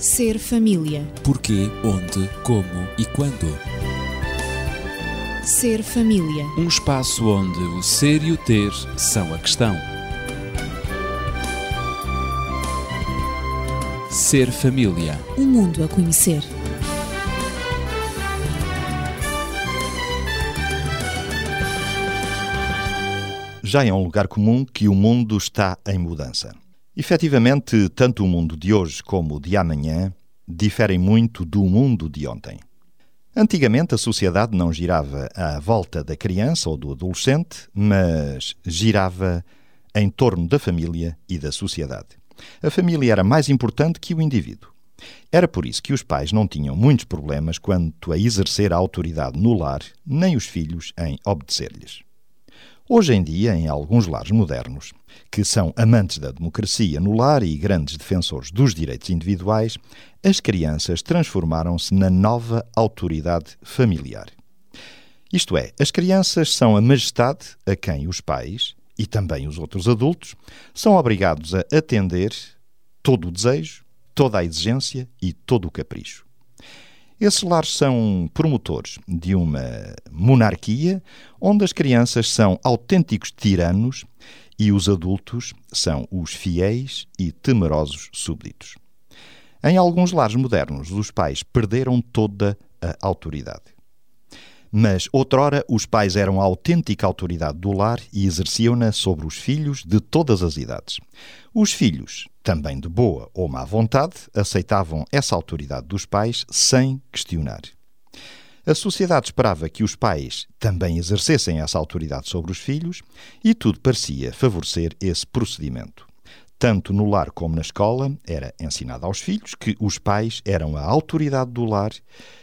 Ser família. Porquê, onde, como e quando. Ser família. Um espaço onde o ser e o ter são a questão. Ser família. Um mundo a conhecer. Já é um lugar comum que o mundo está em mudança. Efetivamente, tanto o mundo de hoje como o de amanhã diferem muito do mundo de ontem. Antigamente, a sociedade não girava à volta da criança ou do adolescente, mas girava em torno da família e da sociedade. A família era mais importante que o indivíduo. Era por isso que os pais não tinham muitos problemas quanto a exercer a autoridade no lar, nem os filhos em obedecer-lhes. Hoje em dia, em alguns lares modernos, que são amantes da democracia no lar e grandes defensores dos direitos individuais, as crianças transformaram-se na nova autoridade familiar. Isto é, as crianças são a majestade a quem os pais e também os outros adultos são obrigados a atender todo o desejo, toda a exigência e todo o capricho. Esses lares são promotores de uma monarquia onde as crianças são autênticos tiranos e os adultos são os fiéis e temerosos súbditos. Em alguns lares modernos, os pais perderam toda a autoridade. Mas, outrora, os pais eram a autêntica autoridade do lar e exerciam-na sobre os filhos de todas as idades. Os filhos, também de boa ou má vontade, aceitavam essa autoridade dos pais sem questionar. A sociedade esperava que os pais também exercessem essa autoridade sobre os filhos e tudo parecia favorecer esse procedimento. Tanto no lar como na escola, era ensinado aos filhos que os pais eram a autoridade do lar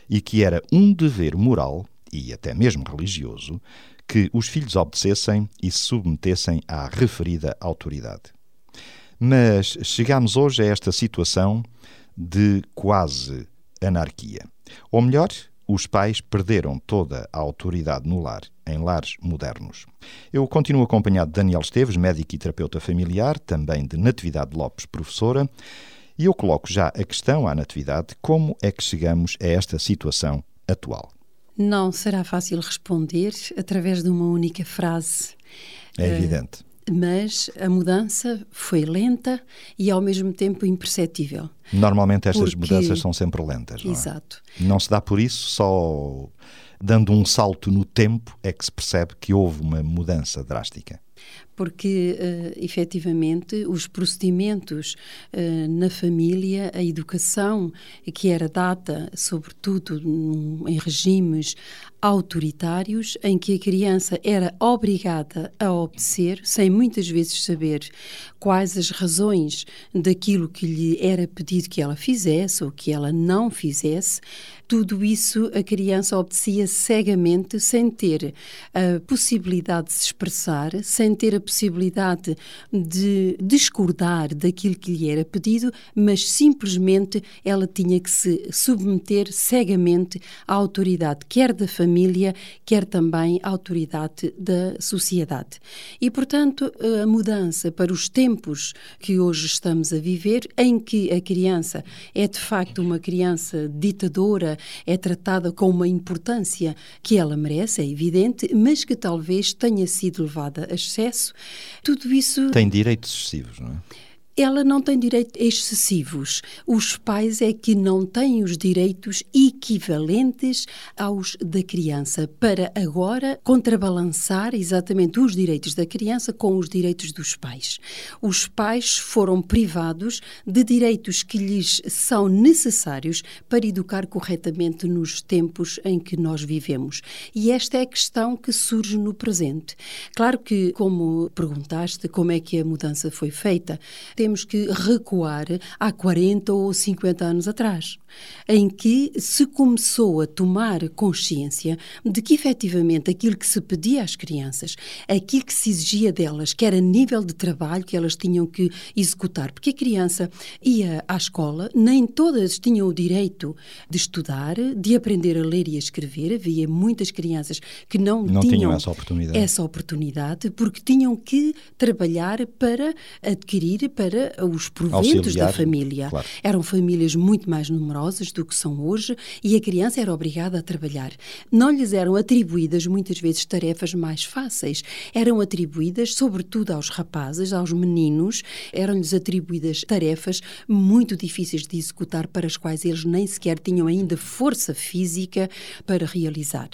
e que era um dever moral e até mesmo religioso, que os filhos obedecessem e se submetessem à referida autoridade. Mas chegamos hoje a esta situação de quase anarquia. Ou melhor, os pais perderam toda a autoridade no lar, em lares modernos. Eu continuo acompanhado de Daniel Esteves, médico e terapeuta familiar, também de Natividade Lopes, professora, e eu coloco já a questão à Natividade: como é que chegamos a esta situação atual? Não será fácil responder através de uma única frase. É evidente. Uh, mas a mudança foi lenta e ao mesmo tempo imperceptível. Normalmente estas Porque... mudanças são sempre lentas, não é? Exato. Não se dá por isso, só dando um salto no tempo é que se percebe que houve uma mudança drástica porque uh, efetivamente os procedimentos uh, na família, a educação que era dada, sobretudo num, em regimes autoritários, em que a criança era obrigada a obedecer, sem muitas vezes saber quais as razões daquilo que lhe era pedido que ela fizesse ou que ela não fizesse, tudo isso a criança obedecia cegamente, sem ter a possibilidade de se expressar, sem ter a possibilidade de discordar daquilo que lhe era pedido, mas simplesmente ela tinha que se submeter cegamente à autoridade, quer da família, quer também à autoridade da sociedade. E, portanto, a mudança para os tempos que hoje estamos a viver, em que a criança é de facto uma criança ditadora, é tratada com uma importância que ela merece, é evidente, mas que talvez tenha sido levada a excesso tudo isso. Tem direitos excessivos, não é? Ela não tem direitos excessivos. Os pais é que não têm os direitos equivalentes aos da criança, para agora contrabalançar exatamente os direitos da criança com os direitos dos pais. Os pais foram privados de direitos que lhes são necessários para educar corretamente nos tempos em que nós vivemos. E esta é a questão que surge no presente. Claro que, como perguntaste, como é que a mudança foi feita, temos que recuar há 40 ou 50 anos atrás, em que se começou a tomar consciência de que efetivamente aquilo que se pedia às crianças, aquilo que se exigia delas, que era nível de trabalho que elas tinham que executar, porque a criança ia à escola, nem todas tinham o direito de estudar, de aprender a ler e a escrever, havia muitas crianças que não, não tinham, tinham essa oportunidade. essa oportunidade, porque tinham que trabalhar para adquirir, para os proventos Auxiliar, da família. claro. Eram famílias muito mais numerosas do que são hoje e a criança era obrigada a trabalhar. Não lhes eram atribuídas muitas vezes tarefas mais fáceis. Eram atribuídas, sobretudo aos rapazes, aos meninos, eram-lhes atribuídas tarefas muito difíceis de executar para as quais eles nem sequer tinham ainda força física para realizar.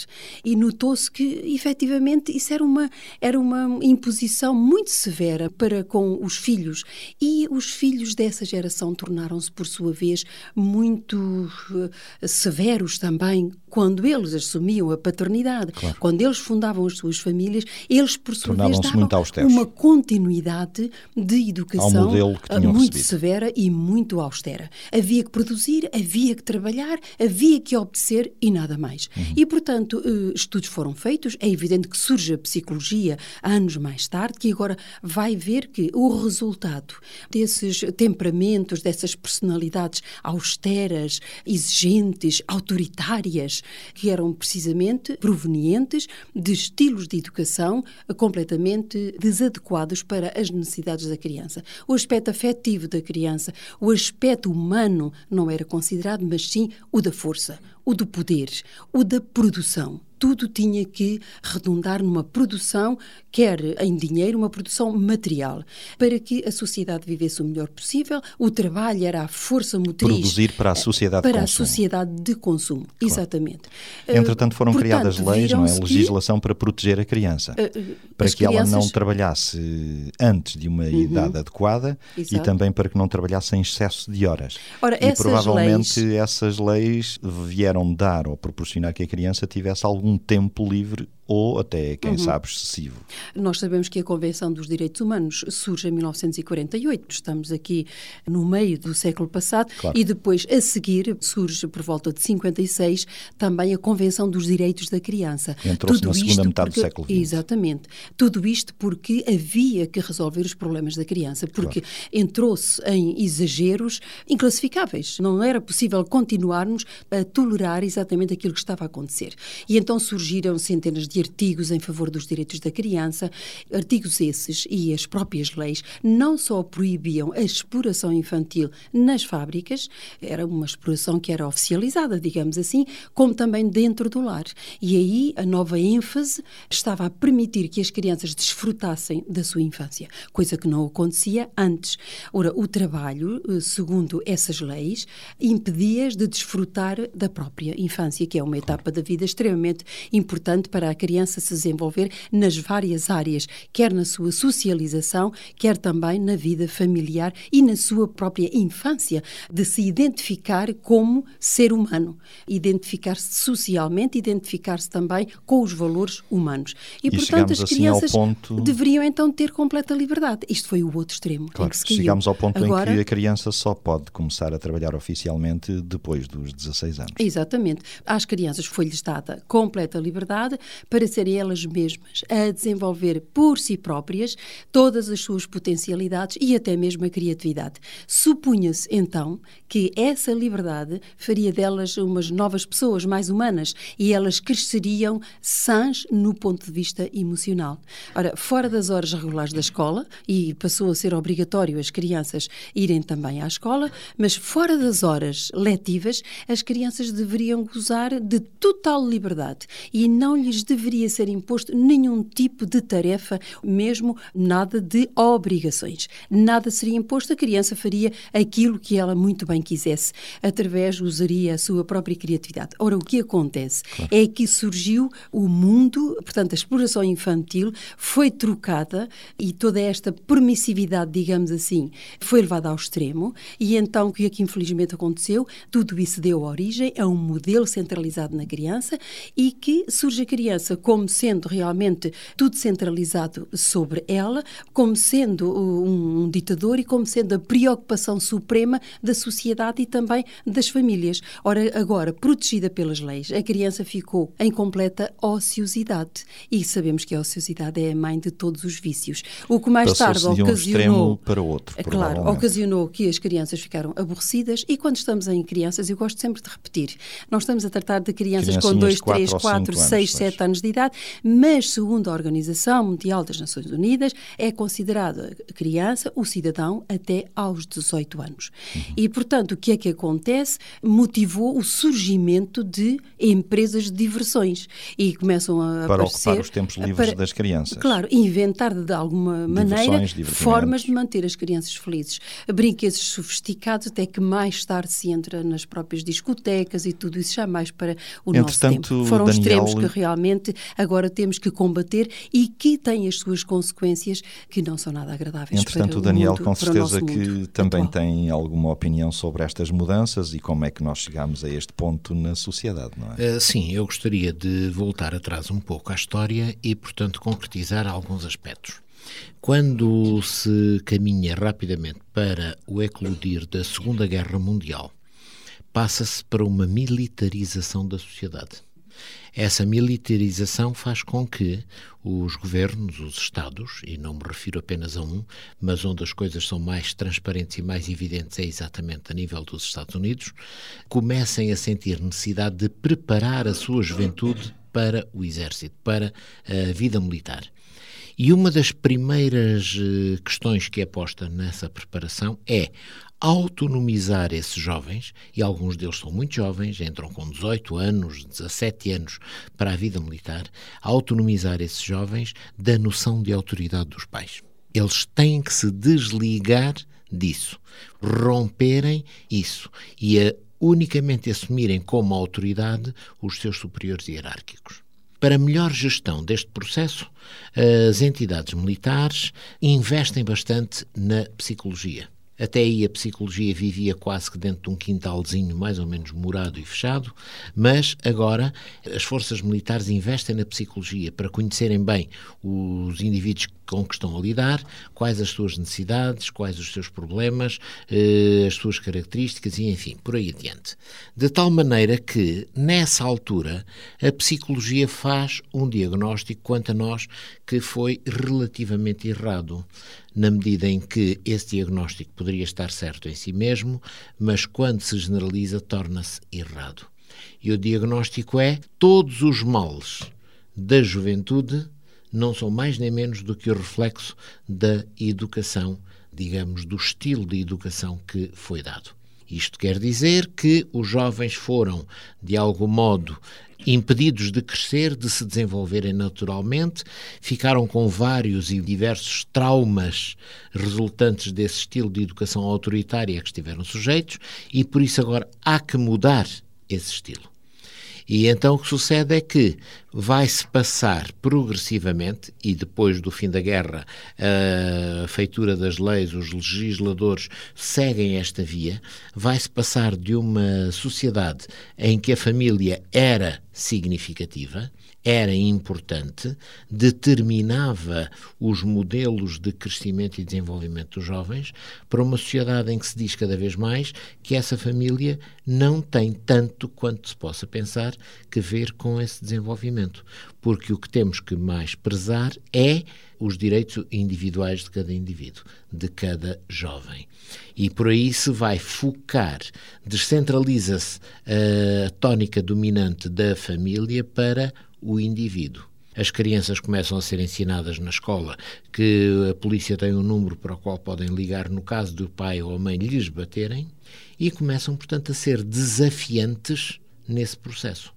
E notou-se que, efetivamente, isso era uma, era uma imposição muito severa para com os filhos. E os filhos dessa geração tornaram-se, por sua vez, muito eh, severos também quando eles assumiam a paternidade, Claro. quando eles fundavam as suas famílias, eles, por sua vez, davam uma continuidade de educação muito recebido. severa e muito austera. Havia que produzir, havia que trabalhar, havia que obedecer e nada mais. Uhum. E, portanto, eh, estudos foram feitos. É evidente que surge a psicologia anos mais tarde, que agora vai ver que o resultado desses temperamentos, dessas personalidades austeras, exigentes, autoritárias, que eram precisamente provenientes de estilos de educação completamente desadequados para as necessidades da criança. O aspecto afetivo da criança, o aspecto humano não era considerado, mas sim o da força, o do poder, o da produção. Tudo tinha que redundar numa produção, quer em dinheiro, uma produção material, para que a sociedade vivesse o melhor possível. O trabalho era a força motriz Produzir para a sociedade de para a consumo. sociedade de consumo. Exatamente. Entretanto, foram Eh, Portanto, criadas leis, não é? Legislação para proteger a criança. eh, para que ela não crianças- Uhum. trabalhasse antes de uma idade adequada e Exato. também para que não trabalhasse em excesso de horas. Ora, e essas provavelmente leis- essas leis vieram dar ou proporcionar que a criança tivesse algum tempo livre ou até, quem Uhum. sabe, excessivo. Nós sabemos que a Convenção dos Direitos Humanos surge em 1948, estamos aqui no meio do século passado, Claro. e depois, a seguir, surge por volta de 56 também a Convenção dos Direitos da Criança. Entrou-se na segunda metade do porque- século XX. Exatamente. Tudo isto porque havia que resolver os problemas da criança, porque entrou-se em exageros inclassificáveis. Não era possível continuarmos a tolerar exatamente aquilo que estava a acontecer. E então surgiram centenas de artigos em favor dos direitos da criança, artigos esses e as próprias leis não só proibiam a exploração infantil nas fábricas, era uma exploração que era oficializada, digamos assim, como também dentro do lar. E aí a nova ênfase estava a permitir que as crianças desfrutassem da sua infância, coisa que não acontecia antes. Ora, o trabalho, eh, segundo essas leis, impedia-as de desfrutar da própria infância, que é uma etapa da vida extremamente importante para a criança se desenvolver nas várias áreas, quer na sua socialização, quer também na vida familiar e na sua própria infância, de se identificar como ser humano, identificar-se socialmente, identificar-se também com os valores humanos. E, E portanto, as assim crianças ponto- deveriam então ter completa liberdade. Isto foi o outro extremo em Claro, chegamos ao ponto Agora, em que a criança só pode começar a trabalhar oficialmente depois dos 16 anos. Exatamente. Às crianças foi-lhes dada completa liberdade para serem elas mesmas a desenvolver por si próprias todas as suas potencialidades e até mesmo a criatividade. Supunha-se então que essa liberdade faria delas umas novas pessoas mais humanas e elas cresceriam sãs no ponto de vista emocional. Ora, fora das horas regulares da escola, e passou a ser obrigatório as crianças irem também à escola, mas fora das horas letivas, as crianças deveriam gozar de total liberdade e não lhes deveria ser imposto nenhum tipo de tarefa, mesmo nada de obrigações. Nada seria imposto, a criança faria aquilo que ela muito bem quisesse, através, usaria a sua própria criatividade. Ora, o que acontece é que surgiu o mundo, portanto, a exploração infantil foi trocada e toda esta permissividade, digamos assim, foi levada ao extremo e então o que é que infelizmente aconteceu? Tudo isso deu origem a um modelo centralizado na criança e que surge a criança como sendo realmente tudo centralizado sobre ela, como sendo um, um ditador e como sendo a preocupação suprema da sociedade e também das famílias. Ora, agora, protegida pelas leis, a criança ficou em completa ociosidade e sabemos que a ociosidade é a mãe de todos os vícios. O que mais tarde um ocasionou extremo para o outro, é claro, ocasionou que as crianças ficaram aborrecidas e quando estamos em crianças, eu gosto sempre de repetir, nós estamos a tratar de crianças com Criancinhas 2, de quatro 3, ou 4, cinco 6, anos, 7 anos de idade, mas segundo a Organização Mundial das Nações Unidas, é considerada criança o cidadão até aos 18 anos. Uhum. E, portanto, o que é que acontece? Motivou o surgimento de empresas de diversões e começam a para aparecer, ocupar os tempos livres para, das crianças. Claro, inventar de alguma maneira formas de manter as crianças felizes. Brinquedos sofisticados até que mais tarde se entra nas próprias discotecas e tudo isso já mais para o Entretanto, nosso tempo. Foram Daniel... extremos que realmente agora temos que combater e que têm as suas consequências que não são nada agradáveis Entretanto, para o Daniel, mundo, com certeza que também atual. tem alguma opinião sobre estas mudanças e como é que nós chegamos a este ponto na sociedade, não é? Uh, sim, eu gostaria de voltar atrás um pouco à história e, portanto, concretizar alguns aspectos. Quando se caminha rapidamente para o eclodir da Segunda Guerra Mundial, passa-se para uma militarização da sociedade. Essa militarização faz com que os governos, os Estados, e não me refiro apenas a um, mas onde as coisas são mais transparentes e mais evidentes é exatamente a nível dos Estados Unidos, comecem a sentir necessidade de preparar a sua juventude para o exército, para a vida militar. E uma das primeiras eh, questões que é posta nessa preparação é autonomizar esses jovens, e alguns deles são muito jovens, entram com 18 anos, 17 anos para a vida militar, autonomizar esses jovens da noção de autoridade dos pais. Eles têm que se desligar disso, romperem isso e a, unicamente assumirem como autoridade os seus superiores hierárquicos. Para melhor gestão deste processo, as entidades militares investem bastante na psicologia. Até aí a psicologia vivia quase que dentro de um quintalzinho mais ou menos morado e fechado, mas agora as forças militares investem na psicologia para conhecerem bem os indivíduos com que estão a lidar, quais as suas necessidades, quais os seus problemas, eh, as suas características e, enfim, por aí adiante. De tal maneira que, nessa altura, a psicologia faz um diagnóstico quanto a nós que foi relativamente errado, na medida em que esse diagnóstico poderia estar certo em si mesmo, mas quando se generaliza, torna-se errado. E o diagnóstico é todos os males da juventude não são mais nem menos do que o reflexo da educação, digamos, do estilo de educação que foi dado. Isto quer dizer que os jovens foram, de algum modo, impedidos de crescer, de se desenvolverem naturalmente, ficaram com vários e diversos traumas resultantes desse estilo de educação autoritária que estiveram sujeitos e por isso agora há que mudar esse estilo. E então o que sucede é que vai-se passar progressivamente, e depois do fim da guerra, a feitura das leis, os legisladores seguem esta via, vai-se passar de uma sociedade em que a família era significativa, era importante, determinava os modelos de crescimento e desenvolvimento dos jovens, para uma sociedade em que se diz cada vez mais que essa família não tem tanto quanto se possa pensar que ver com esse desenvolvimento, porque o que temos que mais prezar é os direitos individuais de cada indivíduo, de cada jovem. E por aí se vai focar, descentraliza-se a tónica dominante da família para o indivíduo. As crianças começam a ser ensinadas na escola que a polícia tem um número para o qual podem ligar no caso do pai ou a mãe lhes baterem e começam, portanto, a ser desafiantes nesse processo.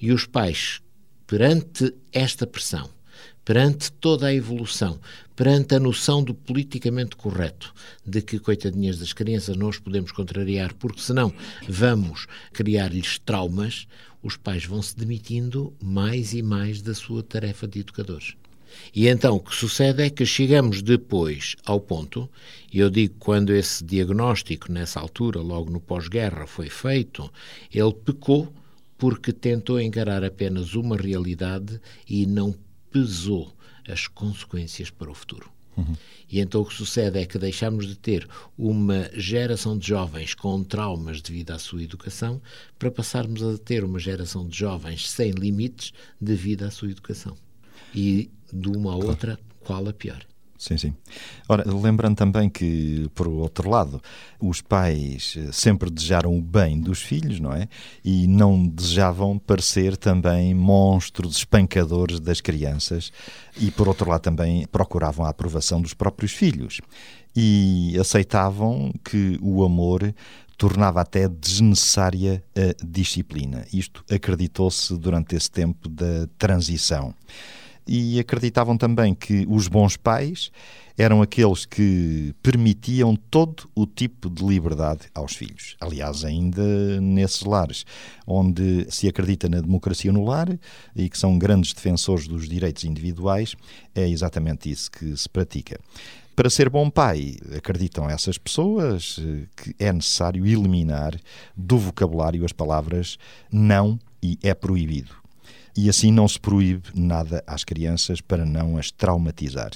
E os pais, perante esta pressão, perante toda a evolução, perante a noção do politicamente correto, de que, coitadinhas das crianças, não os podemos contrariar, porque senão vamos criar-lhes traumas, os pais vão se demitindo mais e mais da sua tarefa de educadores. E então o que sucede é que chegamos depois ao ponto, e eu digo quando esse diagnóstico, nessa altura, logo no pós-guerra, foi feito, ele pecou porque tentou encarar apenas uma realidade e não pesou as consequências para o futuro. Uhum. E então o que sucede é que deixamos de ter uma geração de jovens com traumas devido à sua educação para passarmos a ter uma geração de jovens sem limites devido à sua educação. E de uma a outra, qual a pior? Sim, sim. Ora, lembrando também que, por outro lado, os pais eh, sempre desejaram o bem dos filhos, não é? E não desejavam parecer também monstros espancadores das crianças e, por outro lado, também procuravam a aprovação dos próprios filhos. E aceitavam que o amor tornava até desnecessária a disciplina. Isto acreditou-se durante esse tempo da transição e acreditavam também que os bons pais eram aqueles que permitiam todo o tipo de liberdade aos filhos. Aliás, ainda nesses lares onde se acredita na democracia no lar e que são grandes defensores dos direitos individuais, é exatamente isso que se pratica. Para ser bom pai, acreditam essas pessoas que é necessário eliminar do vocabulário as palavras não e é proibido e assim não se proíbe nada às crianças para não as traumatizar.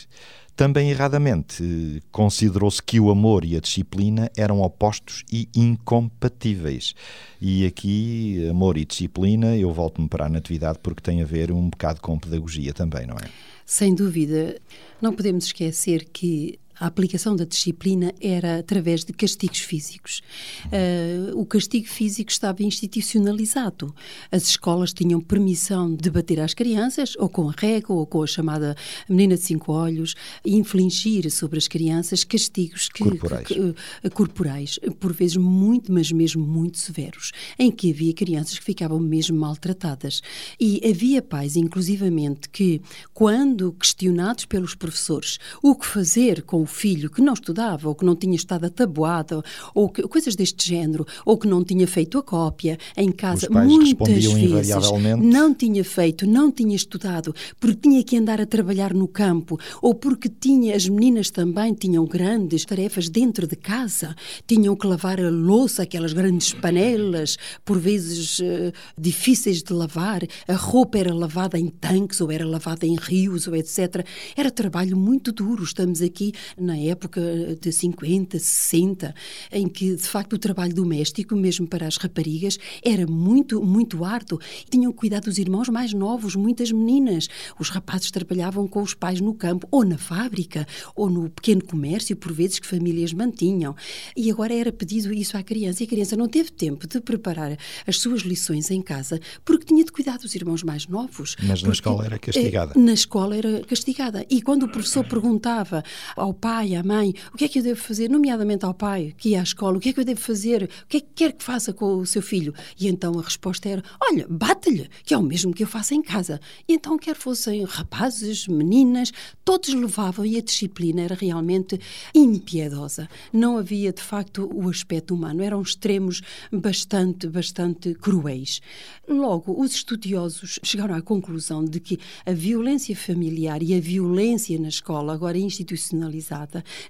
Também erradamente considerou-se que o amor e a disciplina eram opostos e incompatíveis. E aqui, amor e disciplina, eu volto-me para a natividade porque tem a ver um bocado com pedagogia também, não é? Sem dúvida. Não podemos esquecer que a aplicação da disciplina era através de castigos físicos. Uh, o castigo físico estava institucionalizado. As escolas tinham permissão de bater às crianças, ou com a régua, ou com a chamada menina de cinco olhos, e infligir sobre as crianças castigos que, corporais. Que, uh, corporais, por vezes muito, mas mesmo muito severos, em que havia crianças que ficavam mesmo maltratadas. E havia pais, inclusivamente, que, quando questionados pelos professores o que fazer com o filho que não estudava, ou que não tinha estado atabuado, ou que, coisas deste género, ou que não tinha feito a cópia em casa, muitas vezes não tinha feito, não tinha estudado, porque tinha que andar a trabalhar no campo, ou porque tinha, as meninas também tinham grandes tarefas dentro de casa, tinham que lavar a louça, aquelas grandes panelas, por vezes uh, difíceis de lavar, a roupa era lavada em tanques, ou era lavada em rios, ou etc. Era trabalho muito duro, estamos aqui na época de 50, 60, em que de facto o trabalho doméstico, mesmo para as raparigas, era muito, muito árduo. Tinham cuidado dos irmãos mais novos, muitas meninas. Os rapazes trabalhavam com os pais no campo, ou na fábrica, ou no pequeno comércio, por vezes que famílias mantinham. E agora era pedido isso à criança, e a criança não teve tempo de preparar as suas lições em casa, porque tinha de cuidar dos irmãos mais novos. Mas na escola era castigada. Eh, na escola era castigada. E quando o professor perguntava ao pai, à mãe, o que é que eu devo fazer, nomeadamente ao pai que ia à escola, o que é que eu devo fazer, o que é que quer que faça com o seu filho? E então a resposta era, olha, bate-lhe, que é o mesmo que eu faço em casa. E então quer fossem rapazes, meninas, todos levavam e a disciplina era realmente impiedosa. Não havia, de facto, o aspecto humano, eram extremos bastante, bastante cruéis. Logo, os estudiosos chegaram à conclusão de que a violência familiar e a violência na escola, agora institucionalizada,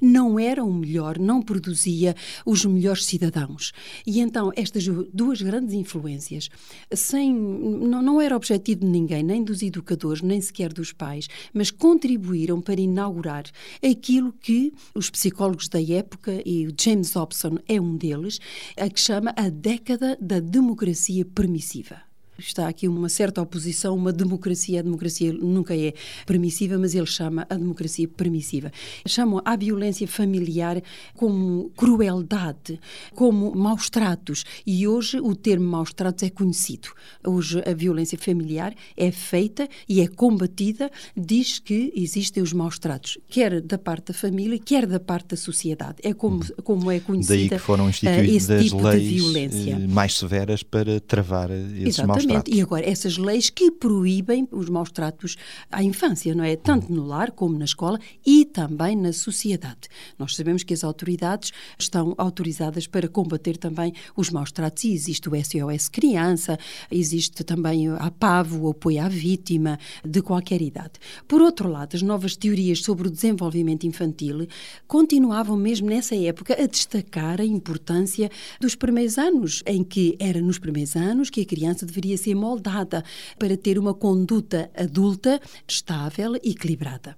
não era o melhor, não produzia os melhores cidadãos. E então estas duas grandes influências, sem não, não era objetivo de ninguém, nem dos educadores, nem sequer dos pais, mas contribuíram para inaugurar aquilo que os psicólogos da época, e o James Hobson é um deles, a que chama a década da democracia permissiva. Está aqui uma certa oposição, uma democracia. A democracia nunca é permissiva, mas ele chama a democracia permissiva. Chamam a violência familiar como crueldade, como maus tratos. E hoje o termo maus tratos é conhecido. Hoje a violência familiar é feita e é combatida, diz que existem os maus tratos, quer da parte da família, quer da parte da sociedade. É como, como é conhecida Daí que foram instituídas uh, esse tipo leis de violência. Eh, mais severas para travar esses Exatamente. maus e agora, essas leis que proíbem os maus tratos à infância, não é? Tanto no lar como na escola e também na sociedade. Nós sabemos que as autoridades estão autorizadas para combater também os maus tratos e existe o SOS Criança, existe também a PAV, o apoio à vítima, de qualquer idade. Por outro lado, as novas teorias sobre o desenvolvimento infantil continuavam mesmo nessa época a destacar a importância dos primeiros anos, em que era nos primeiros anos que a criança deveria devia ser moldada para ter uma conduta adulta estável e equilibrada.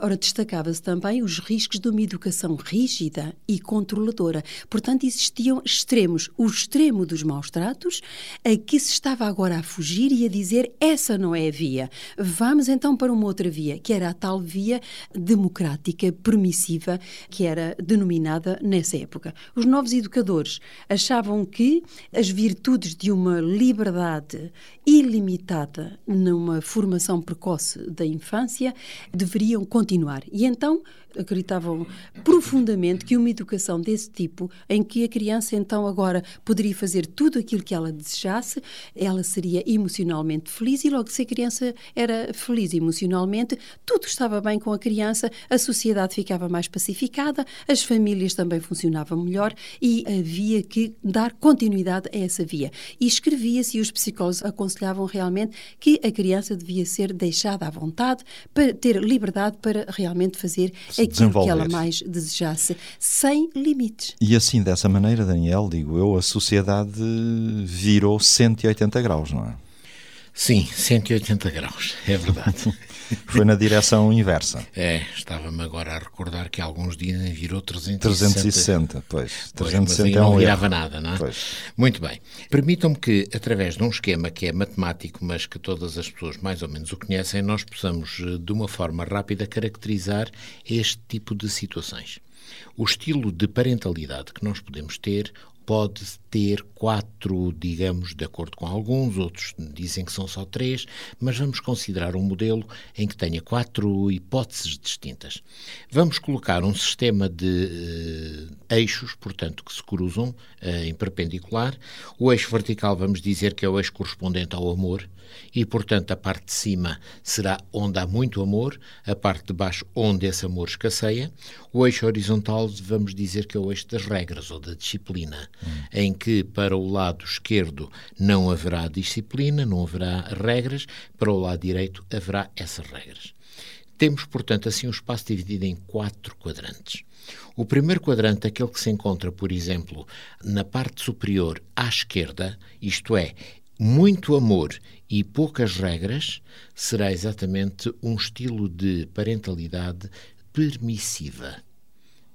Ora, destacava-se também os riscos de uma educação rígida e controladora. Portanto, existiam extremos. O extremo dos maus tratos, a que se estava agora a fugir e a dizer essa não é a via. Vamos então para uma outra via, que era a tal via democrática, permissiva, que era denominada nessa época. Os novos educadores achavam que as virtudes de uma liberdade ilimitada numa formação precoce da infância deveriam continuar. E então acreditavam profundamente que uma educação desse tipo, em que a criança então agora poderia fazer tudo aquilo que ela desejasse, ela seria emocionalmente feliz e logo se a criança era feliz emocionalmente, tudo estava bem com a criança, a sociedade ficava mais pacificada, as famílias também funcionavam melhor e havia que dar continuidade a essa via. E escrevia-se e os psicólogos aconselhavam realmente que a criança devia ser deixada à vontade para ter liberdade para realmente fazer aquilo que ela mais desejasse, sem limites. E assim, dessa maneira, Daniel, digo eu, a sociedade virou 180 graus, não é? Sim, 180 graus, é verdade. Foi na direção inversa. É, estava-me agora a recordar que alguns dizem virou 360. 360, pois. 360 pois, é um não virava nada, não é? Pois. Muito bem. Permitam-me que, através de um esquema que é matemático, mas que todas as pessoas mais ou menos o conhecem, nós possamos, eh, de uma forma rápida, caracterizar este tipo de situações. O estilo de parentalidade que nós podemos ter pode ter quatro, digamos, de acordo com alguns, outros dizem que são só três, mas vamos considerar um modelo em que tenha quatro hipóteses distintas. Vamos colocar um sistema de uh, eixos, portanto, que se cruzam uh, em perpendicular. O eixo vertical, vamos dizer que é o eixo correspondente ao amor, e, portanto, a parte de cima será onde há muito amor, a parte de baixo onde esse amor escasseia. O eixo horizontal, vamos dizer que é o eixo das regras ou da disciplina, hum. em que para o lado esquerdo não haverá disciplina, não haverá regras, para o lado direito haverá essas regras. Temos, portanto, assim o espaço dividido em quatro quadrantes. O primeiro quadrante, aquele que se encontra, por exemplo, na parte superior à esquerda, isto é, muito amor e poucas regras, será exatamente um estilo de parentalidade permissiva.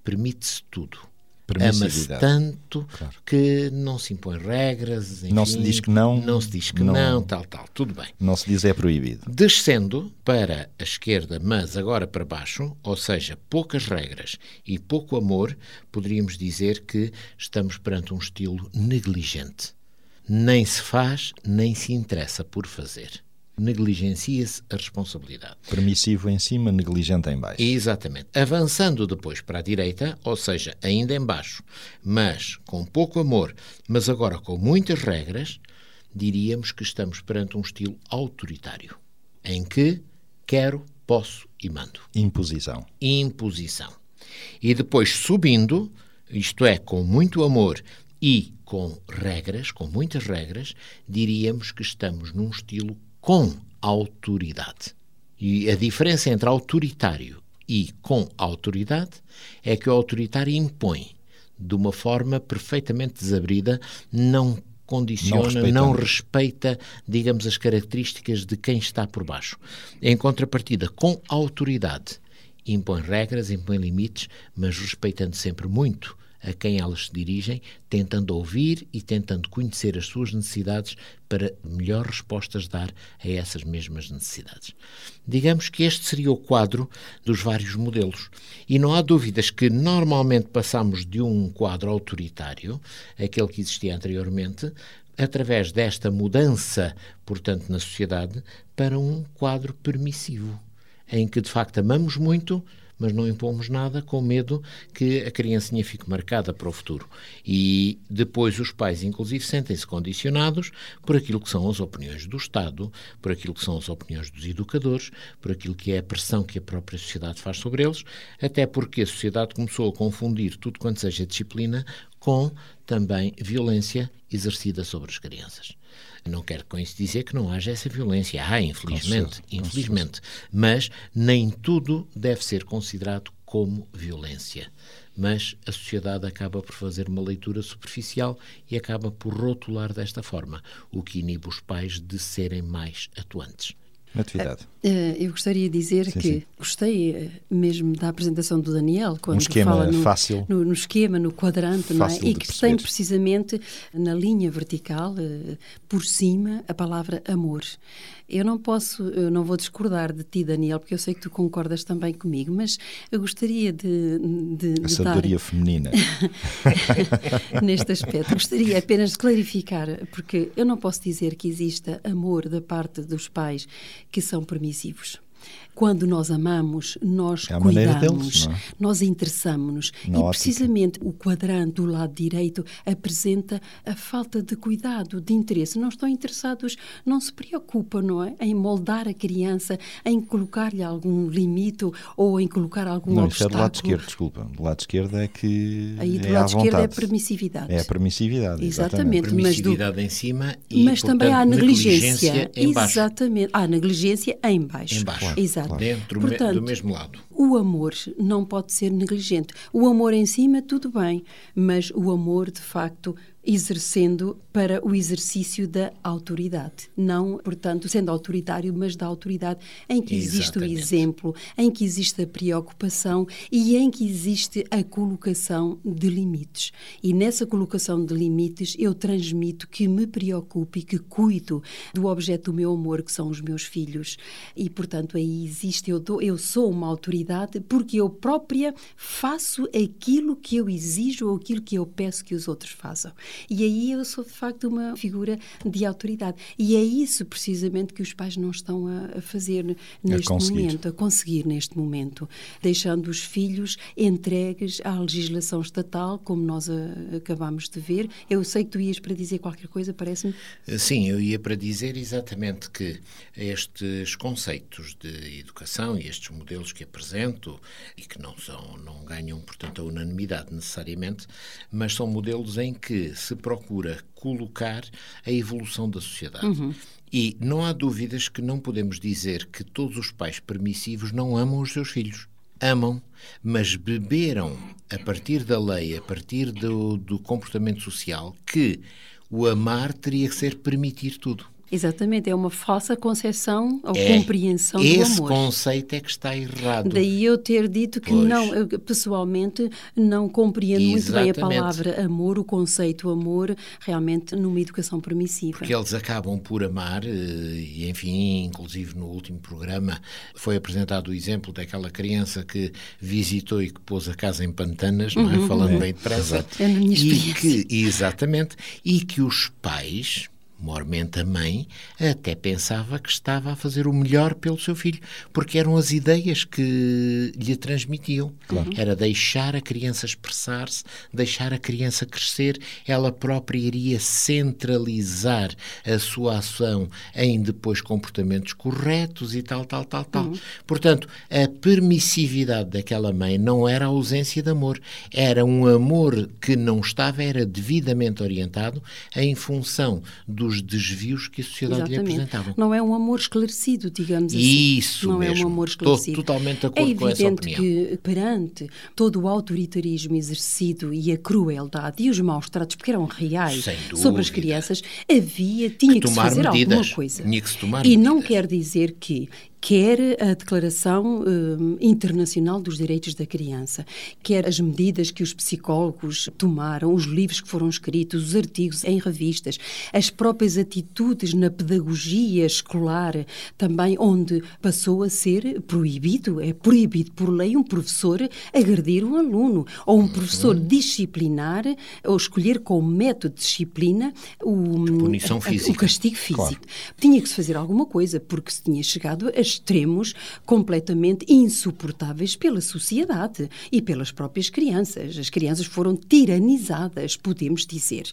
Permite-se tudo. Ama-se tanto claro. que não se impõe regras. Enfim, não se diz que não. Não se diz que não, não, tal, tal. Tudo bem. Não se diz é proibido. Descendo para a esquerda, mas agora para baixo, ou seja, poucas regras e pouco amor, poderíamos dizer que estamos perante um estilo negligente nem se faz, nem se interessa por fazer. Negligencia-se a responsabilidade. Permissivo em cima, negligente em baixo. Exatamente. Avançando depois para a direita, ou seja, ainda em baixo, mas com pouco amor, mas agora com muitas regras, diríamos que estamos perante um estilo autoritário, em que quero, posso e mando. Imposição. Imposição. E depois subindo, isto é, com muito amor e com regras, com muitas regras, diríamos que estamos num estilo com autoridade. E a diferença entre autoritário e com autoridade é que o autoritário impõe de uma forma perfeitamente desabrida, não condiciona, não, não respeita, digamos, as características de quem está por baixo. Em contrapartida, com autoridade, impõe regras, impõe limites, mas respeitando sempre muito a quem elas se dirigem, tentando ouvir e tentando conhecer as suas necessidades para melhores respostas dar a essas mesmas necessidades. Digamos que este seria o quadro dos vários modelos. E não há dúvidas que normalmente passamos de um quadro autoritário, aquele que existia anteriormente, através desta mudança, portanto, na sociedade, para um quadro permissivo, em que de facto amamos muito, mas não impomos nada com medo que a criancinha fique marcada para o futuro. E depois os pais, inclusive, sentem-se condicionados por aquilo que são as opiniões do Estado, por aquilo que são as opiniões dos educadores, por aquilo que é a pressão que a própria sociedade faz sobre eles, até porque a sociedade começou a confundir tudo quanto seja disciplina com também violência exercida sobre as crianças. Não quero com isso dizer que não haja essa violência. Há, infelizmente, infelizmente. Mas nem tudo deve ser considerado como violência. mas a sociedade acaba por fazer uma leitura superficial e acaba por rotular desta forma, o que inibe os pais de serem mais atuantes. Natividade. Eh, Eu gostaria de dizer Sim, que sim. gostei eh, mesmo da apresentação do Daniel, quando esquema fala no, fácil. no, no esquema, no quadrante, não é? E que perceber. tem precisamente na linha vertical, eh, por cima, a palavra amor. Eu não posso, eu não vou discordar de ti, Daniel, porque eu sei que tu concordas também comigo, mas eu gostaria de, de, A de dar sabedoria feminina. neste aspecto. Gostaria apenas de clarificar, porque eu não posso dizer que exista amor da parte dos pais que são permissivos. Quando nós amamos, nós É cuidamos, deles, não é? nós interessamos-nos. E ótica. precisamente o quadrante do lado direito apresenta a falta de cuidado, de interesse. Não estão interessados, não se preocupam, não é? Em moldar a criança, em colocar-lhe algum limite ou em colocar algum Não, isso é obstáculo. do lado esquerdo, desculpa. Do lado esquerdo é que. Aí do é lado esquerdo é vontade. permissividade. É a permissividade. Exatamente. mas do- Permissividade em cima e, mas também portanto, há negligência. em baixo. Exatamente. Há negligência em baixo. Em baixo. Claro, Exato. Dentro me- Portanto, do mesmo lado. O amor não pode ser negligente. O amor em cima, tudo bem, mas o amor, de facto, exercendo para o exercício da autoridade. Não, portanto, sendo autoritário, mas da autoridade em que existe o Exatamente. exemplo, em que existe a preocupação e em que existe a colocação de limites. E nessa colocação de limites eu transmito que me preocupo e que cuido do objeto do meu amor, que são os meus filhos. E, portanto, aí existe, eu, dou, eu sou uma autoridade porque eu própria faço aquilo que eu exijo ou aquilo que eu peço que os outros façam. E aí eu sou, de facto, uma figura de autoridade. E é isso, precisamente, que os pais não estão a, a fazer neste conseguir. momento, a conseguir neste momento, deixando os filhos entregues à legislação estatal, como nós a, acabamos de ver. Eu sei que tu ias para dizer qualquer coisa, parece-me. Sim, eu ia para dizer exatamente que estes conceitos de educação e estes modelos que apresento e que não são, não ganham, portanto, a unanimidade necessariamente, mas são modelos em que se procura colocar a evolução da sociedade. E não há dúvidas que não podemos dizer que todos os pais permissivos não amam os seus filhos. Amam, mas beberam a partir da lei, a partir do, do comportamento social, que o amar teria que ser permitir tudo. Exatamente, é uma falsa concepção ou É, compreensão Esse do amor. conceito é que está errado. Daí eu ter dito que Pois. não, eu, pessoalmente não compreendo muito bem a Exatamente. palavra amor, o conceito amor, realmente numa educação permissiva. Porque eles acabam por amar, eh, e enfim, inclusive no último programa foi apresentado o exemplo daquela criança que visitou e que pôs a casa em pantanas, não é? Falando bem depressa. É na minha e experiência. que, exatamente, e que os pais, mormente a mãe, até pensava que estava a fazer o melhor pelo seu filho, porque eram as ideias que lhe transmitiam. Era deixar a criança expressar-se, deixar a criança crescer, ela própria iria centralizar a sua ação em depois comportamentos corretos e tal, tal, tal, tal. Portanto, a permissividade daquela mãe não era a ausência de amor, era um amor que não estava, era devidamente orientado em função dos desvios que a sociedade lhe Exatamente. apresentava. Não é um amor esclarecido, digamos assim. Isso Não é mesmo. um amor Estou esclarecido. totalmente de é acordo com essa evidente opinião. que perante todo o autoritarismo exercido e a crueldade e os maus tratos, porque eram reais sobre as crianças, havia, tinha que, se tomar fazer medidas. alguma coisa. Tinha que se tomar e não medidas. quer dizer que quer a Declaração hum, Internacional dos Direitos da Criança, quer as medidas que os psicólogos tomaram, os livros que foram escritos, os artigos em revistas, as próprias atitudes na pedagogia escolar, também onde passou a ser proibido, é proibido por lei um professor agredir um aluno, ou um professor Uhum. disciplinar, ou escolher como método de disciplina o, a- o castigo físico. Tinha que se fazer alguma coisa, porque se tinha chegado a extremos completamente insuportáveis pela sociedade e pelas próprias crianças. As crianças foram tiranizadas, podemos dizer.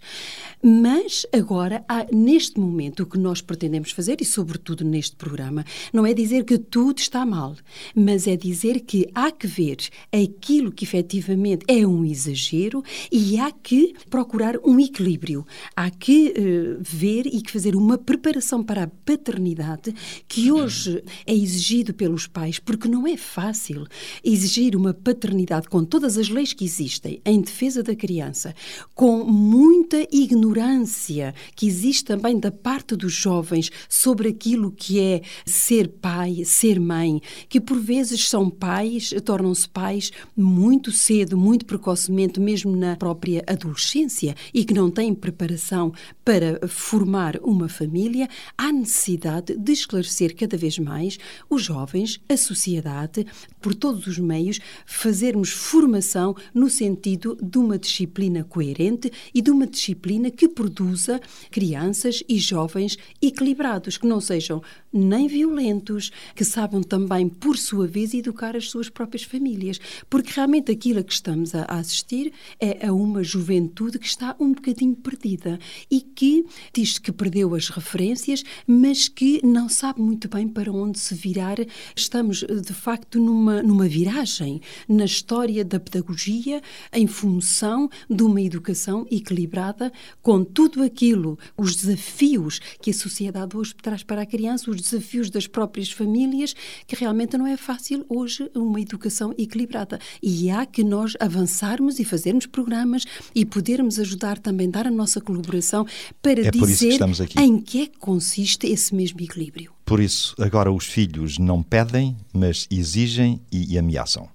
Mas agora, há, neste momento, o que nós pretendemos fazer, e sobretudo neste programa, não é dizer que tudo está mal, mas é dizer que há que ver aquilo que efetivamente é um exagero e há que procurar um equilíbrio. Há que eh, ver e que fazer uma preparação para a paternidade que hoje é exigido pelos pais, porque não é fácil exigir uma paternidade com todas as leis que existem em defesa da criança, com muita ignorância que existe também da parte dos jovens sobre aquilo que é ser pai, ser mãe, que por vezes são pais, tornam-se pais muito cedo, muito precocemente, mesmo na própria adolescência, e que não têm preparação para formar uma família, há necessidade de esclarecer cada vez mais os jovens, a sociedade, por todos os meios, fazermos formação no sentido de uma disciplina coerente e de uma disciplina que produza crianças e jovens equilibrados, que não sejam nem violentos, que sabem também, por sua vez, educar as suas próprias famílias. Porque realmente aquilo a que estamos a assistir é a uma juventude que está um bocadinho perdida e que diz que perdeu as referências, mas que não sabe muito bem para onde se virar. Estamos, de facto, numa, numa viragem na história da pedagogia em função de uma educação equilibrada com tudo aquilo, os desafios que a sociedade hoje traz para a criança, os desafios das próprias famílias, que realmente não é fácil hoje uma educação equilibrada. E há que nós avançarmos e fazermos programas e podermos ajudar também, dar a nossa colaboração para é dizer que em que é que consiste esse mesmo equilíbrio. Por isso, agora os filhos não pedem, mas exigem e, e ameaçam.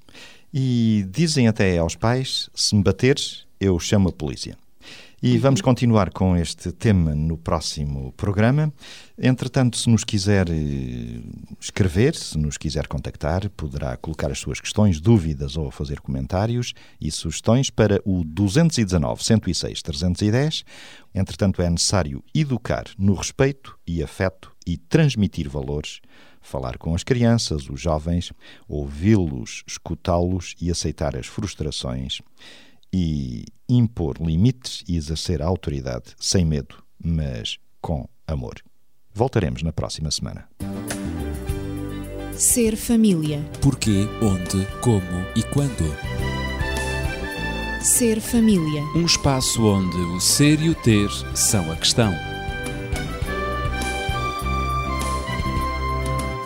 E dizem até aos pais: se me bateres, eu chamo a polícia. E vamos continuar com este tema no próximo programa. Entretanto, se nos quiser eh, escrever, se nos quiser contactar, poderá colocar as suas questões, dúvidas ou fazer comentários e sugestões para o 219 106 310. Entretanto, é necessário educar no respeito e afeto e transmitir valores, falar com as crianças, os jovens, ouvi-los, escutá-los e aceitar as frustrações e impor limites e exercer a autoridade sem medo, mas com amor. Voltaremos na próxima semana. Ser família. Porquê, onde, como e quando. Ser família. Um espaço onde o ser e o ter são a questão.